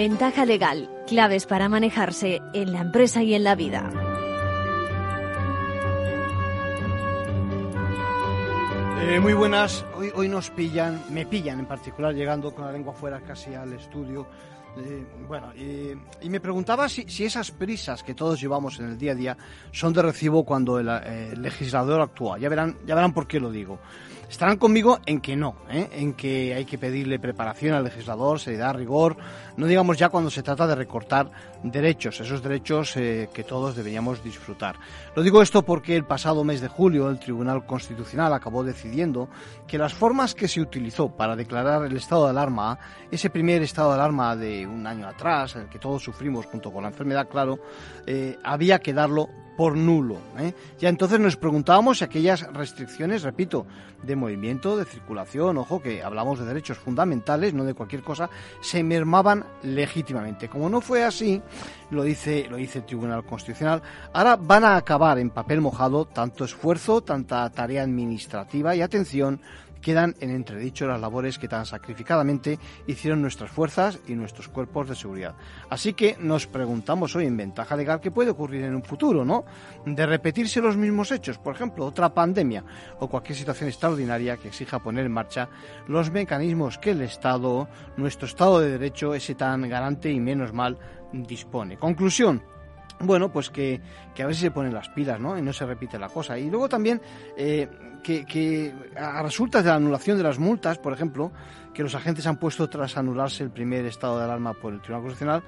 Ventaja legal, claves para manejarse en la empresa y en la vida. Eh, muy buenas, hoy, hoy nos pillan, me pillan en particular llegando con la lengua fuera casi al estudio. Eh, bueno, y me preguntaba si, si, esas prisas que todos llevamos en el día a día son de recibo cuando el, eh, el legislador actúa. Ya verán, ya verán por qué lo digo. Estarán conmigo en que no, ¿eh? en que hay que pedirle preparación al legislador, seriedad, rigor, no digamos ya cuando se trata de recortar derechos, esos derechos eh, que todos deberíamos disfrutar. Lo digo esto porque el pasado mes de julio el Tribunal Constitucional acabó decidiendo que las formas que se utilizó para declarar el estado de alarma, ese primer estado de alarma de un año atrás, el que todos sufrimos junto con la enfermedad, claro, eh, había que darlo por nulo. ¿eh? Ya entonces nos preguntábamos si aquellas restricciones, repito, de movimiento, de circulación, ojo que hablamos de derechos fundamentales, no de cualquier cosa, se mermaban legítimamente. Como no fue así, lo dice, lo dice el Tribunal Constitucional, ahora van a acabar en papel mojado tanto esfuerzo, tanta tarea administrativa y atención quedan en entredicho las labores que tan sacrificadamente hicieron nuestras fuerzas y nuestros cuerpos de seguridad. Así que nos preguntamos hoy en ventaja legal qué puede ocurrir en un futuro, ¿no? De repetirse los mismos hechos, por ejemplo, otra pandemia o cualquier situación extraordinaria que exija poner en marcha los mecanismos que el Estado, nuestro Estado de Derecho, ese tan garante y menos mal, dispone. Conclusión, bueno, pues que, que, a ver si se ponen las pilas, ¿no? Y no se repite la cosa. Y luego también eh, que, que, a resultas de la anulación de las multas, por ejemplo, que los agentes han puesto tras anularse el primer estado de alarma por el Tribunal Constitucional,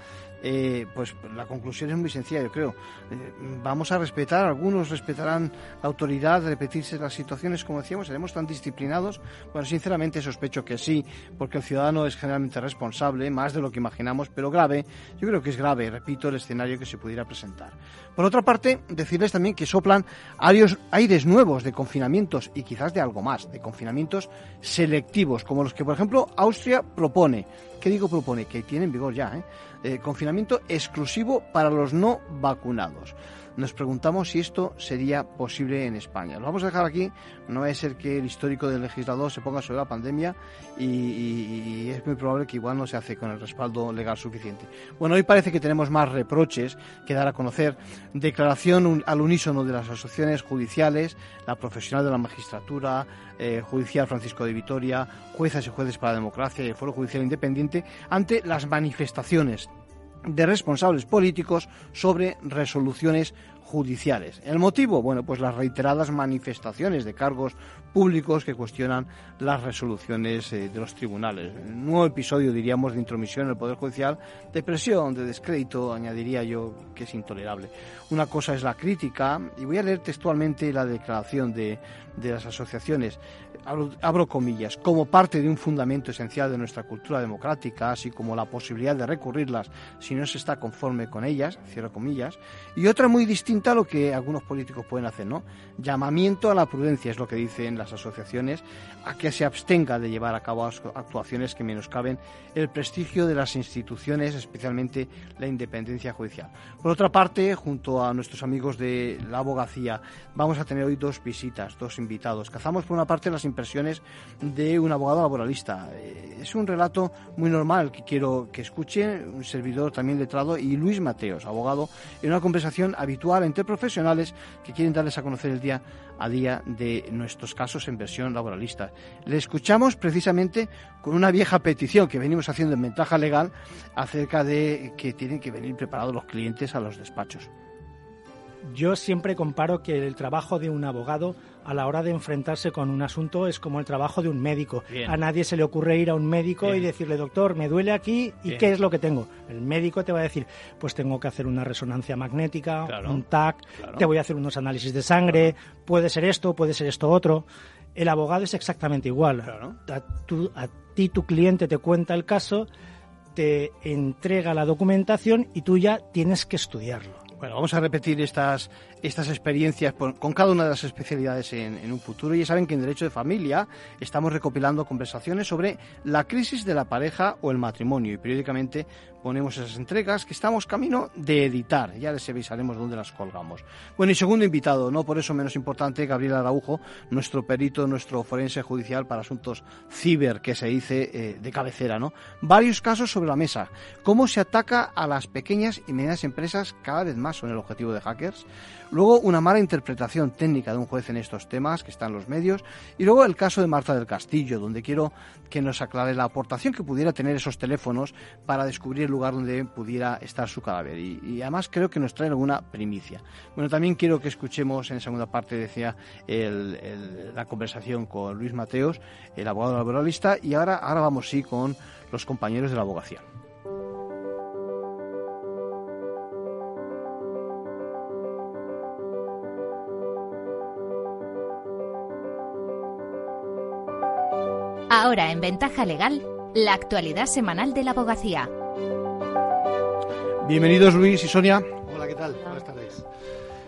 eh, pues la conclusión es muy sencilla, yo creo. Eh, vamos a respetar, algunos respetarán la autoridad, repetirse las situaciones, como decíamos, seremos tan disciplinados. Bueno, sinceramente sospecho que sí, porque el ciudadano es generalmente responsable, más de lo que imaginamos, pero grave. Yo creo que es grave, repito, el escenario que se pudiera presentar. Por otra parte, decirles también que soplan aires, nuevos de confinamientos y quizás de algo más, de confinamientos selectivos, como los que, por ejemplo, Austria propone. ¿Qué digo propone? Que tiene en vigor ya, ¿eh? eh, confinamiento exclusivo para los no vacunados. Nos preguntamos si esto sería posible en España. Lo vamos a dejar aquí, no a ser que el histórico del legislador se ponga sobre la pandemia y, es muy probable que igual no se hace con el respaldo legal suficiente. Bueno, hoy parece que tenemos más reproches que dar a conocer. Declaración al unísono de las asociaciones judiciales, la profesional de la magistratura, eh, judicial Francisco de Vitoria, juezas y jueces para la democracia y el Foro Judicial Independiente ante las manifestaciones de responsables políticos sobre resoluciones judiciales. ¿El motivo? Bueno, pues las reiteradas manifestaciones de cargos públicos que cuestionan las resoluciones eh, de los tribunales. Un nuevo episodio, diríamos, de intromisión en el Poder Judicial, de presión, de descrédito, añadiría yo, que es intolerable. Una cosa es la crítica, y voy a leer textualmente la declaración de, de las asociaciones, abro, abro, comillas, como parte de un fundamento esencial de nuestra cultura democrática, así como la posibilidad de recurrirlas si no se está conforme con ellas, cierro comillas, y otra muy distinta a lo que algunos políticos pueden hacer, ¿no? Llamamiento a la prudencia es lo que dicen las asociaciones, a que se abstenga de llevar a cabo actuaciones que menoscaben el prestigio de las instituciones, especialmente la independencia judicial. Por otra parte, junto a nuestros amigos de la abogacía, vamos a tener hoy dos visitas, dos invitados. Cazamos por una parte las impresiones de un abogado laboralista. Es un relato muy normal que quiero que escuche un servidor también letrado y Luis Mateos, abogado, en una conversación habitual entre profesionales que quieren darles a conocer el día a día de nuestros casos en versión laboralista. Le escuchamos precisamente con una vieja petición que venimos haciendo en ventaja legal acerca de que tienen que venir preparados los clientes a los despachos. Yo siempre comparo que el trabajo de un abogado a la hora de enfrentarse con un asunto es como el trabajo de un médico. Bien. A nadie se le ocurre ir a un médico Bien. y decirle, doctor, me duele aquí y Bien. qué es lo que tengo. El médico te va a decir, pues tengo que hacer una resonancia magnética, Claro. un TAC, Claro. te voy a hacer unos análisis de sangre, puede ser esto, puede ser esto otro. El abogado es exactamente igual. Claro. A, tu- a ti tu cliente te cuenta el caso, te entrega la documentación y tú ya tienes que estudiarlo. Bueno, vamos a repetir estas, estas experiencias con cada una de las especialidades en, un futuro. Ya saben que en Derecho de Familia estamos recopilando conversaciones sobre la crisis de la pareja o el matrimonio y periódicamente ponemos esas entregas que estamos camino de editar. Ya les avisaremos dónde las colgamos. Bueno, y segundo invitado, no por eso menos importante, Gabriel Araujo, nuestro perito, nuestro forense judicial para asuntos ciber, que se dice eh, de cabecera, ¿no? Varios casos sobre la mesa. Cómo se ataca a las pequeñas y medianas empresas cada vez más son el objetivo de hackers. Luego, una mala interpretación técnica de un juez en estos temas que están en los medios. Y luego el caso de Marta del Castillo, donde quiero que nos aclare la aportación que pudiera tener esos teléfonos para descubrir el lugar donde pudiera estar su cadáver. Y, además creo que nos trae alguna primicia. Bueno, también quiero que escuchemos en segunda parte, decía, la conversación con Luis Mateos, el abogado laboralista. Y ahora, ahora vamos sí con los compañeros de la abogacía. Ahora en Ventaja Legal, la actualidad semanal de la abogacía. Bienvenidos Luis y Sonia. Hola, ¿qué tal?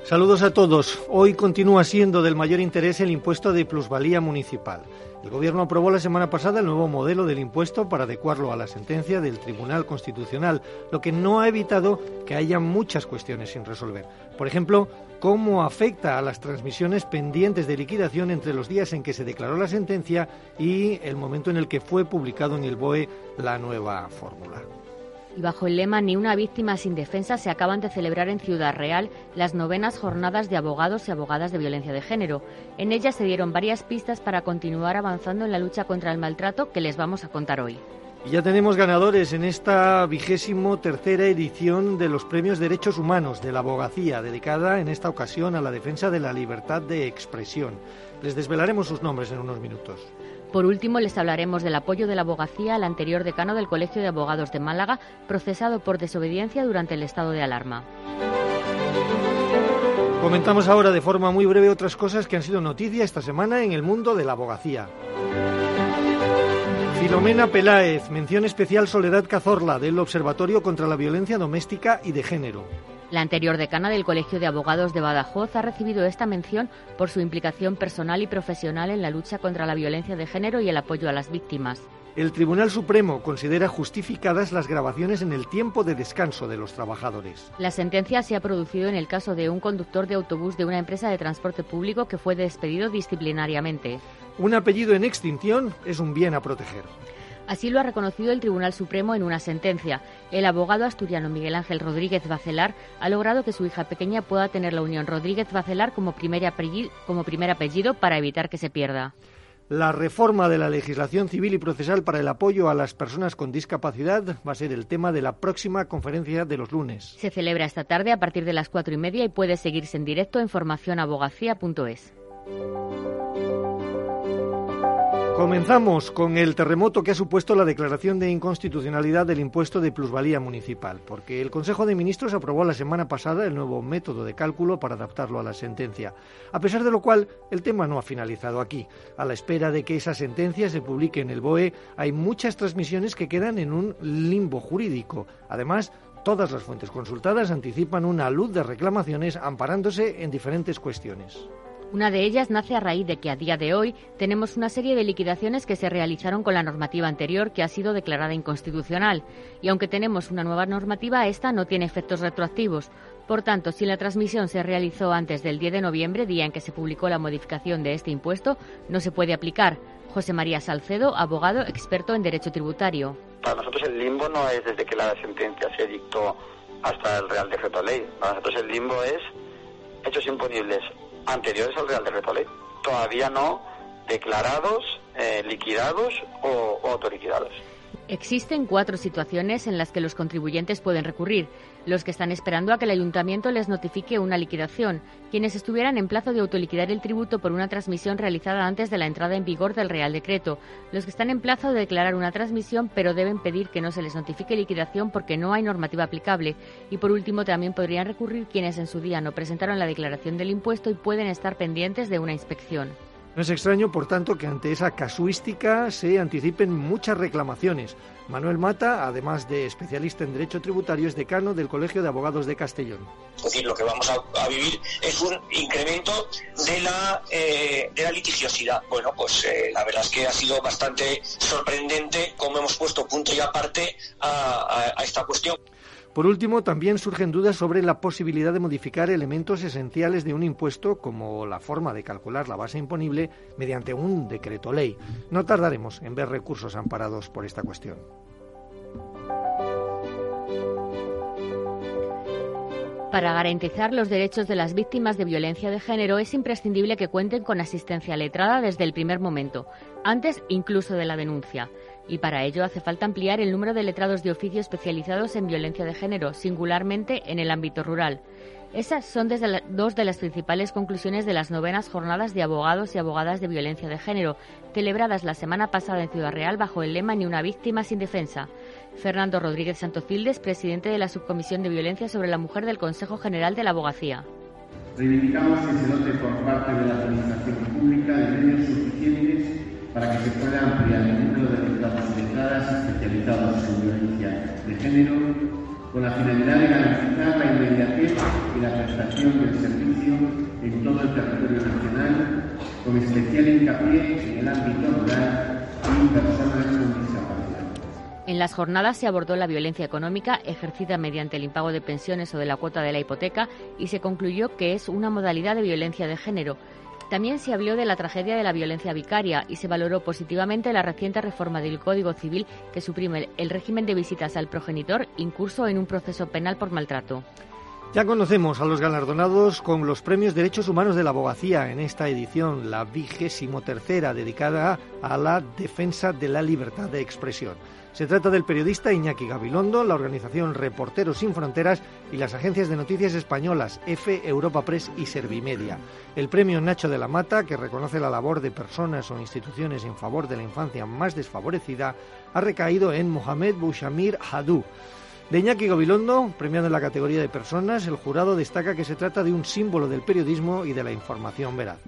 Saludos a todos. Hoy continúa siendo del mayor interés el impuesto de plusvalía municipal. El Gobierno aprobó la semana pasada el nuevo modelo del impuesto para adecuarlo a la sentencia del Tribunal Constitucional, lo que no ha evitado que haya muchas cuestiones sin resolver. Por ejemplo, cómo afecta a las transmisiones pendientes de liquidación entre los días en que se declaró la sentencia y el momento en el que fue publicado en el BOE la nueva fórmula. Y bajo el lema Ni una víctima sin defensa se acaban de celebrar en Ciudad Real las novenas jornadas de abogados y abogadas de violencia de género. En ellas se dieron varias pistas para continuar avanzando en la lucha contra el maltrato que les vamos a contar hoy. Y ya tenemos ganadores en esta vigésimo tercera edición de los Premios Derechos Humanos de la Abogacía, dedicada en esta ocasión a la defensa de la libertad de expresión. Les desvelaremos sus nombres en unos minutos. Por último, les hablaremos del apoyo de la abogacía al anterior decano del Colegio de Abogados de Málaga, procesado por desobediencia durante el estado de alarma. Comentamos ahora de forma muy breve otras cosas que han sido noticia esta semana en el mundo de la abogacía. Filomena Peláez, mención especial Soledad Cazorla del Observatorio contra la Violencia Doméstica y de Género. La anterior decana del Colegio de Abogados de Badajoz ha recibido esta mención por su implicación personal y profesional en la lucha contra la violencia de género y el apoyo a las víctimas. El Tribunal Supremo considera justificadas las grabaciones en el tiempo de descanso de los trabajadores. La sentencia se ha producido en el caso de un conductor de autobús de una empresa de transporte público que fue despedido disciplinariamente. Un apellido en extinción es un bien a proteger. Así lo ha reconocido el Tribunal Supremo en una sentencia. El abogado asturiano Miguel Ángel Rodríguez Bacelar ha logrado que su hija pequeña pueda tener la unión Rodríguez Bacelar como primer apellido, como primer apellido para evitar que se pierda. La reforma de la legislación civil y procesal para el apoyo a las personas con discapacidad va a ser el tema de la próxima conferencia de los lunes. Se celebra esta tarde a partir de las cuatro y media y puede seguirse en directo en formacionabogacía.es. Comenzamos con el terremoto que ha supuesto la declaración de inconstitucionalidad del impuesto de plusvalía municipal, porque el Consejo de Ministros aprobó la semana pasada el nuevo método de cálculo para adaptarlo a la sentencia, a pesar de lo cual el tema no ha finalizado aquí. A la espera de que esa sentencia se publique en el BOE, hay muchas transmisiones que quedan en un limbo jurídico. Además, todas las fuentes consultadas anticipan una luz de reclamaciones amparándose en diferentes cuestiones. Una de ellas nace a raíz de que a día de hoy tenemos una serie de liquidaciones que se realizaron con la normativa anterior que ha sido declarada inconstitucional. Y aunque tenemos una nueva normativa, esta no tiene efectos retroactivos. Por tanto, si la transmisión se realizó antes del 10 de noviembre, día en que se publicó la modificación de este impuesto, no se puede aplicar. José María Salcedo, abogado experto en derecho tributario. Para nosotros el limbo no es desde que la sentencia se dictó hasta el Real Decreto Ley. Para nosotros el limbo es hechos imponibles anteriores al Real Decreto Ley. Todavía no declarados, eh, liquidados o, o autoliquidados. Existen cuatro situaciones en las que los contribuyentes pueden recurrir. Los que están esperando a que el ayuntamiento les notifique una liquidación, quienes estuvieran en plazo de autoliquidar el tributo por una transmisión realizada antes de la entrada en vigor del Real Decreto, los que están en plazo de declarar una transmisión pero deben pedir que no se les notifique liquidación porque no hay normativa aplicable, y por último también podrían recurrir quienes en su día no presentaron la declaración del impuesto y pueden estar pendientes de una inspección. No es extraño, por tanto, que ante esa casuística se anticipen muchas reclamaciones. Manuel Mata, además de especialista en Derecho Tributario, es decano del Colegio de Abogados de Castellón. Es decir, lo que vamos a, vivir es un incremento de la, eh, de la litigiosidad. Bueno, pues eh, la verdad es que ha sido bastante sorprendente cómo hemos puesto punto y aparte a esta cuestión. Por último, también surgen dudas sobre la posibilidad de modificar elementos esenciales de un impuesto, como la forma de calcular la base imponible mediante un decreto ley. No tardaremos en ver recursos amparados por esta cuestión. Para garantizar los derechos de las víctimas de violencia de género es imprescindible que cuenten con asistencia letrada desde el primer momento, antes incluso de la denuncia y para ello hace falta ampliar el número de letrados de oficio especializados en violencia de género, singularmente en el ámbito rural. Esas son desde dos de las principales conclusiones de las novenas jornadas de abogados y abogadas de violencia de género, celebradas la semana pasada en Ciudad Real bajo el lema Ni una víctima sin defensa. Fernando Rodríguez Santofildes, presidente de la Subcomisión de Violencia sobre la Mujer del Consejo General de la Abogacía. Reivindicamos que se dote por parte de la Administración Pública de medios suficientes para que se pueda ampliar el número de letrados y letradas especializados en violencia de género con la finalidad de garantizar la inmediatez y la prestación del servicio en todo el territorio nacional, con especial hincapié en el ámbito rural y personas con discapacidad. En las jornadas se abordó la violencia económica ejercida mediante el impago de pensiones o de la cuota de la hipoteca y se concluyó que es una modalidad de violencia de género también se habló de la tragedia de la violencia vicaria y se valoró positivamente la reciente reforma del Código Civil que suprime el régimen de visitas al progenitor incurso en un proceso penal por maltrato. Ya conocemos a los galardonados con los premios Derechos Humanos de la Abogacía en esta edición, la vigésimo tercera, dedicada a la defensa de la libertad de expresión. Se trata del periodista Iñaki Gabilondo, la organización Reporteros Sin Fronteras y las agencias de noticias españolas EFE, Europa Press y Servimedia. El premio Nacho de la Mata, que reconoce la labor de personas o instituciones en favor de la infancia más desfavorecida, ha recaído en Mohamed Bouchamir Hadou. De Iñaki Gabilondo, premiado en la categoría de personas, el jurado destaca que se trata de un símbolo del periodismo y de la información veraz.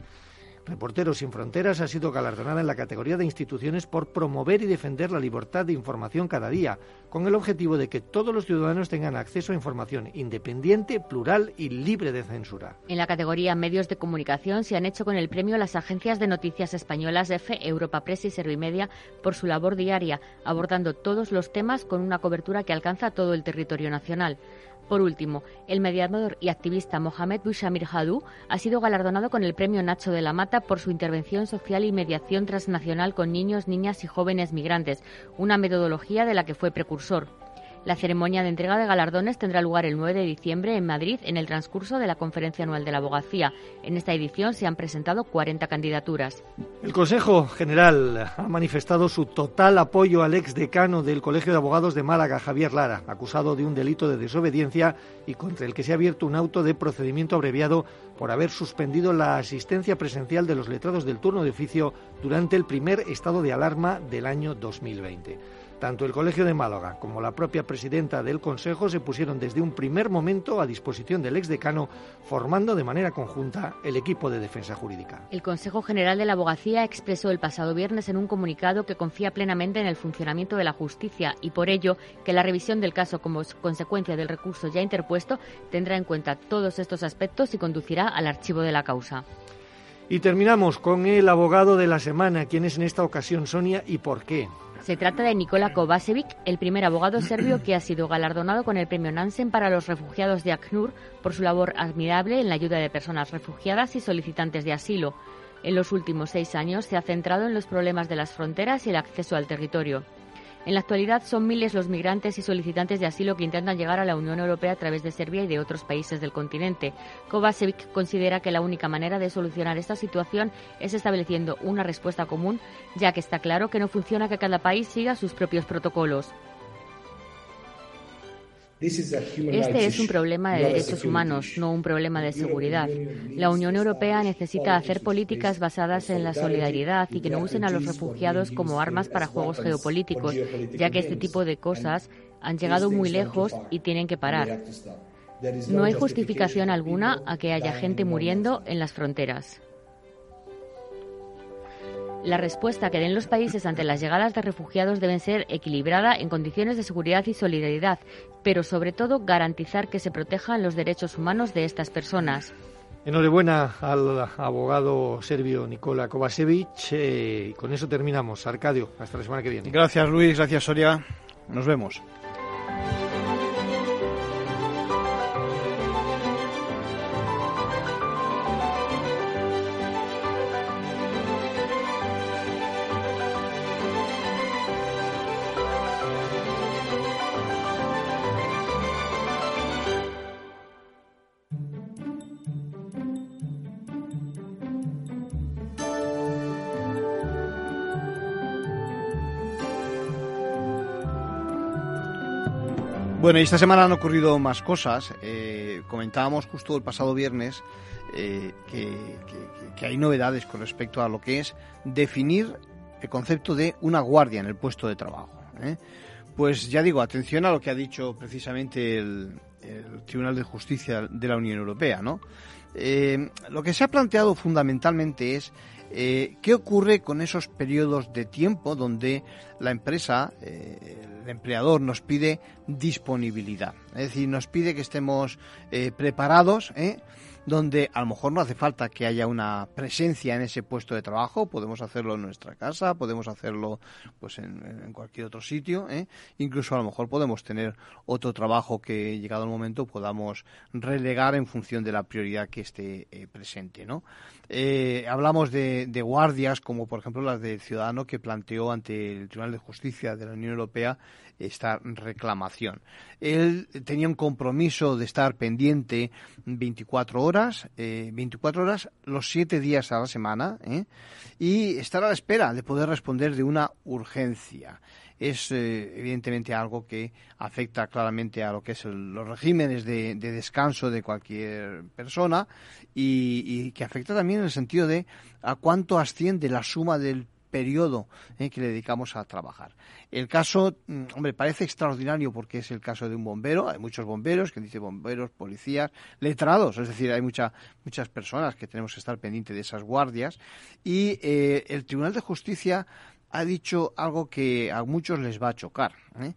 Reporteros sin Fronteras ha sido galardonada en la categoría de instituciones por promover y defender la libertad de información cada día, con el objetivo de que todos los ciudadanos tengan acceso a información independiente, plural y libre de censura. En la categoría Medios de Comunicación se han hecho con el premio las agencias de noticias españolas EFE, Europa Press y Servimedia por su labor diaria, abordando todos los temas con una cobertura que alcanza todo el territorio nacional. Por último, el mediador y activista Mohamed Bouchamir Hadou ha sido galardonado con el Premio Nacho de la Mata por su intervención social y mediación transnacional con niños, niñas y jóvenes migrantes, una metodología de la que fue precursor. La ceremonia de entrega de galardones tendrá lugar el 9 de diciembre en Madrid en el transcurso de la Conferencia Anual de la Abogacía. En esta edición se han presentado 40 candidaturas. El Consejo General ha manifestado su total apoyo al ex decano del Colegio de Abogados de Málaga, Javier Lara, acusado de un delito de desobediencia y contra el que se ha abierto un auto de procedimiento abreviado por haber suspendido la asistencia presencial de los letrados del turno de oficio durante el primer estado de alarma del año 2020. Tanto el Colegio de Málaga como la propia presidenta del Consejo se pusieron desde un primer momento a disposición del exdecano, formando de manera conjunta el equipo de defensa jurídica. El Consejo General de la Abogacía expresó el pasado viernes en un comunicado que confía plenamente en el funcionamiento de la justicia y por ello que la revisión del caso como consecuencia del recurso ya interpuesto tendrá en cuenta todos estos aspectos y conducirá al archivo de la causa. Y terminamos con el abogado de la semana. ¿Quién es en esta ocasión Sonia y por qué? Se trata de Nikola Kovacevic, el primer abogado serbio que ha sido galardonado con el premio Nansen para los refugiados de ACNUR por su labor admirable en la ayuda de personas refugiadas y solicitantes de asilo. En los últimos seis años se ha centrado en los problemas de las fronteras y el acceso al territorio. En la actualidad son miles los migrantes y solicitantes de asilo que intentan llegar a la Unión Europea a través de Serbia y de otros países del continente. Kovacevic considera que la única manera de solucionar esta situación es estableciendo una respuesta común, ya que está claro que no funciona que cada país siga sus propios protocolos. Este es un problema de derechos humanos, no un problema de seguridad. La Unión Europea necesita hacer políticas basadas en la solidaridad y que no usen a los refugiados como armas para juegos geopolíticos, ya que este tipo de cosas han llegado muy lejos y tienen que parar. No hay justificación alguna a que haya gente muriendo en las fronteras. La respuesta que den los países ante las llegadas de refugiados deben ser equilibrada en condiciones de seguridad y solidaridad, pero sobre todo garantizar que se protejan los derechos humanos de estas personas. Enhorabuena al abogado serbio Nikola Kovacevic. Eh, con eso terminamos. Arcadio, hasta la semana que viene. Gracias Luis, gracias Soria. Nos vemos. Bueno, y esta semana han ocurrido más cosas. Eh, comentábamos justo el pasado viernes eh, que, hay novedades con respecto a lo que es definir el concepto de una guardia en el puesto de trabajo. ¿eh? Pues ya digo, atención a lo que ha dicho precisamente el, Tribunal de Justicia de la Unión Europea. ¿no? lo que se ha planteado fundamentalmente es qué ocurre con esos periodos de tiempo donde la empresa, el empleador nos pide disponibilidad, es decir, nos pide que estemos eh, preparados, ¿eh? Donde a lo mejor no hace falta que haya una presencia en ese puesto de trabajo, podemos hacerlo en nuestra casa, podemos hacerlo pues en, cualquier otro sitio, ¿eh? incluso a lo mejor podemos tener otro trabajo que llegado el momento podamos relegar en función de la prioridad que esté eh, presente, ¿no? Eh, hablamos de, de, guardias como por ejemplo las del ciudadano que planteó ante el Tribunal de Justicia de la Unión Europea esta reclamación. Él tenía un compromiso de estar pendiente 24 horas, 24 eh, horas los 7 días a la semana, ¿eh? y estar a la espera de poder responder de una urgencia es eh, evidentemente algo que afecta claramente a lo que es los regímenes de, descanso de cualquier persona y, que afecta también en el sentido de a cuánto asciende la suma del periodo en que le dedicamos a trabajar. El caso, mm, hombre, parece extraordinario porque es el caso de un bombero. Hay muchos bomberos, que dice bomberos, policías, letrados, es decir, hay mucha, muchas personas que tenemos que estar pendientes de esas guardias. Y eh, el Tribunal de Justicia ha dicho algo que a muchos les va a chocar. ¿eh?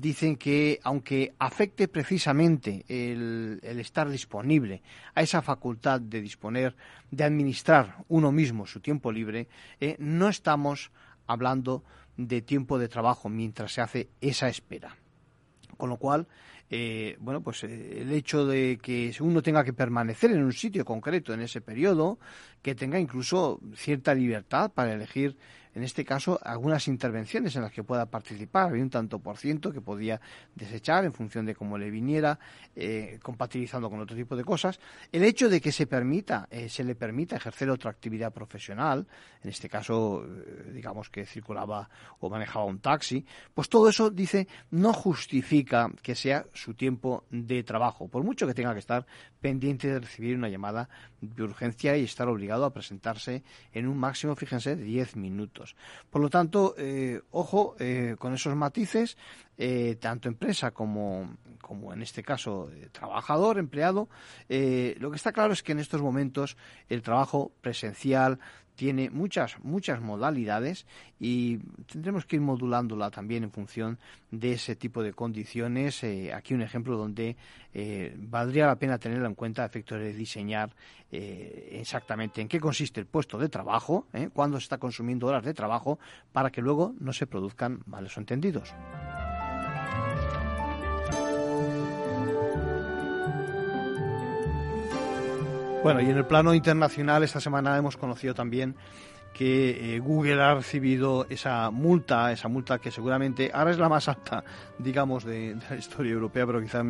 dicen que aunque afecte precisamente el, estar disponible a esa facultad de disponer, de administrar uno mismo su tiempo libre, eh, no estamos hablando de tiempo de trabajo mientras se hace esa espera. Con lo cual, eh, bueno, pues el hecho de que uno tenga que permanecer en un sitio concreto en ese periodo, que tenga incluso cierta libertad para elegir en este caso, algunas intervenciones en las que pueda participar. Había un tanto por ciento que podía desechar en función de cómo le viniera, eh, compatibilizando con otro tipo de cosas. El hecho de que se permita, eh, se le permita ejercer otra actividad profesional, en este caso, eh, digamos que circulaba o manejaba un taxi, pues todo eso, dice, no justifica que sea su tiempo de trabajo, por mucho que tenga que estar pendiente de recibir una llamada de urgencia y estar obligado a presentarse en un máximo, fíjense, de 10 minutos. Por lo tanto, eh, ojo eh, con esos matices, eh, tanto empresa como, como en este caso trabajador, empleado. lo que está claro es que en estos momentos el trabajo presencial, tiene muchas, muchas modalidades y tendremos que ir modulándola también en función de ese tipo de condiciones. Eh, aquí un ejemplo donde eh, valdría la pena tenerlo en cuenta a efectos de diseñar eh, exactamente en qué consiste el puesto de trabajo, cuándo se está consumiendo horas de trabajo, para que luego no se produzcan males entendidos. Bueno, y en el plano internacional esta semana hemos conocido también que eh, Google ha recibido esa multa, esa multa que seguramente ahora es la más alta, digamos, de, la historia europea, pero quizá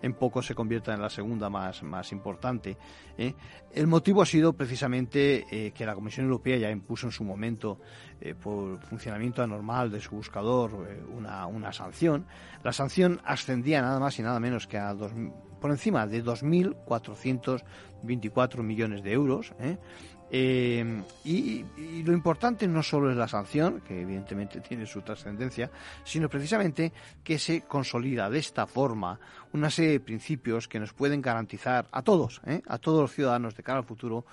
en poco se convierta en la segunda más, más importante. ¿eh? El motivo ha sido precisamente eh, que la Comisión Europea ya impuso en su momento, por funcionamiento anormal de su buscador, una, una sanción. La sanción ascendía nada más y nada menos que a dos, por encima de 2.424 millones de euros. Eh, y, lo importante no solo es la sanción, que evidentemente tiene su trascendencia, sino precisamente que se consolida de esta forma una serie de principios que nos pueden garantizar a todos, ¿eh? a todos los ciudadanos de cara al futuro,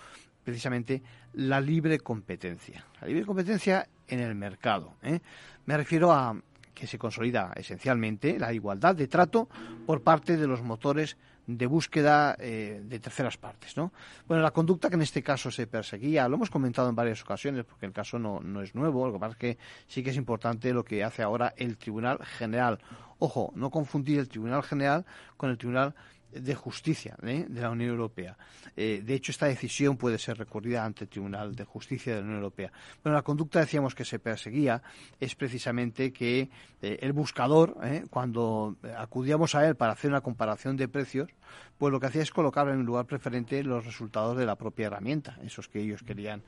precisamente la libre competencia. La libre competencia en el mercado. ¿eh? Me refiero a que se consolida esencialmente la igualdad de trato por parte de los motores de búsqueda eh, de terceras partes. ¿no? Bueno, la conducta que en este caso se perseguía, lo hemos comentado en varias ocasiones porque el caso no, no es nuevo, lo que pasa es que sí que es importante lo que hace ahora el Tribunal General. Ojo, no confundir el Tribunal General con el Tribunal de Justicia ¿eh? de la Unión Europea. Eh, de hecho, esta decisión puede ser recurrida ante el Tribunal de Justicia de la Unión Europea. Bueno, la conducta, decíamos, que se perseguía es precisamente que eh, el buscador, cuando acudíamos a él para hacer una comparación de precios, pues lo que hacía es colocar en lugar preferente los resultados de la propia herramienta, esos que ellos querían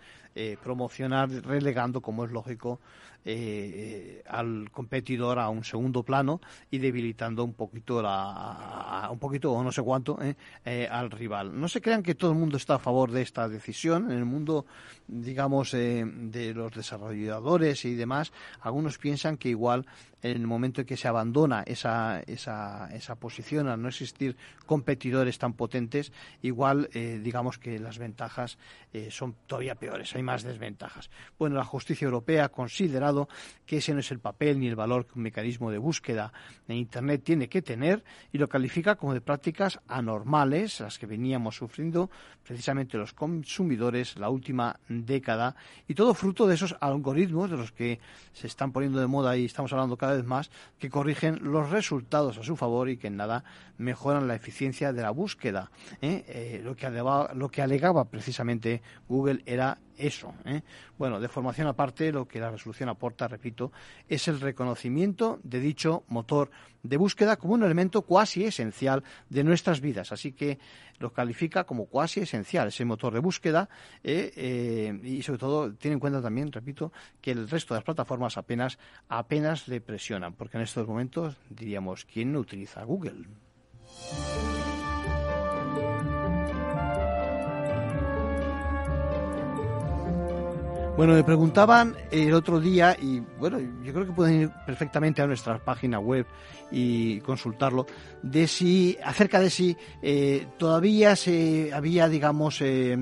promocionar, relegando, como es lógico, al competidor a un segundo plano y debilitando un poquito la, un poquito o no sé cuánto eh, eh, al rival. No se crean que todo el mundo está a favor de esta decisión. En el mundo, digamos, eh, de los desarrolladores y demás, algunos piensan que igual en el momento en que se abandona esa, esa, esa posición, al no existir competidores tan potentes, igual digamos que las ventajas son todavía peores, hay más desventajas. Bueno, la justicia europea ha considerado que ese no es el papel ni el valor que un mecanismo de búsqueda en Internet tiene que tener y lo califica como de prácticas anormales, las que veníamos sufriendo precisamente los consumidores la última década, y todo fruto de esos algoritmos de los que se están poniendo de moda y estamos hablando cada vez más, que corrigen los resultados a su favor y que en nada mejoran la eficiencia de la búsqueda. ¿eh? Eh, lo, que alegaba, lo que alegaba precisamente Google era eso. ¿eh? Bueno, de formación aparte, lo que la resolución aporta, repito, es el reconocimiento de dicho motor de búsqueda como un elemento cuasi esencial de nuestras vidas. Así que lo califica como cuasi esencial ese motor de búsqueda y sobre todo tiene en cuenta también, repito, que el resto de las plataformas apenas, apenas le presionan, porque en estos momentos diríamos, ¿quién no utiliza Google? Bueno, me preguntaban el otro día, y bueno, yo creo que pueden ir perfectamente a nuestra página web y consultarlo, de si, acerca de si eh, todavía se había, digamos, eh,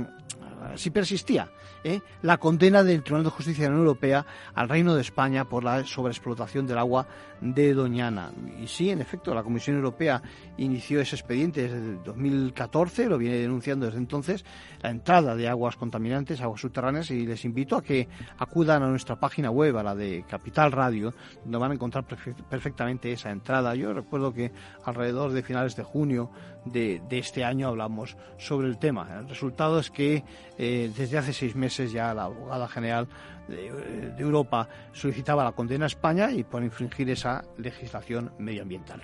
si persistía ¿eh? la condena del Tribunal de Justicia de la Unión Europea al Reino de España por la sobreexplotación del agua de Doñana. Y sí, en efecto, la Comisión Europea inició ese expediente desde el 2014, lo viene denunciando desde entonces, la entrada de aguas contaminantes, aguas subterráneas, y les invito a que acudan a nuestra página web, a la de Capital Radio, donde van a encontrar perfectamente esa entrada. Yo recuerdo que alrededor de finales de junio de, este año hablamos sobre el tema. El resultado es que eh, desde hace seis meses ya la abogada general de, Europa solicitaba la condena a España y por infringir esa legislación medioambiental.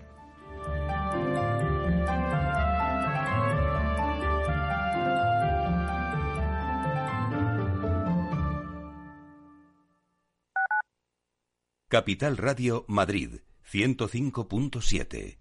Capital Radio Madrid 105.7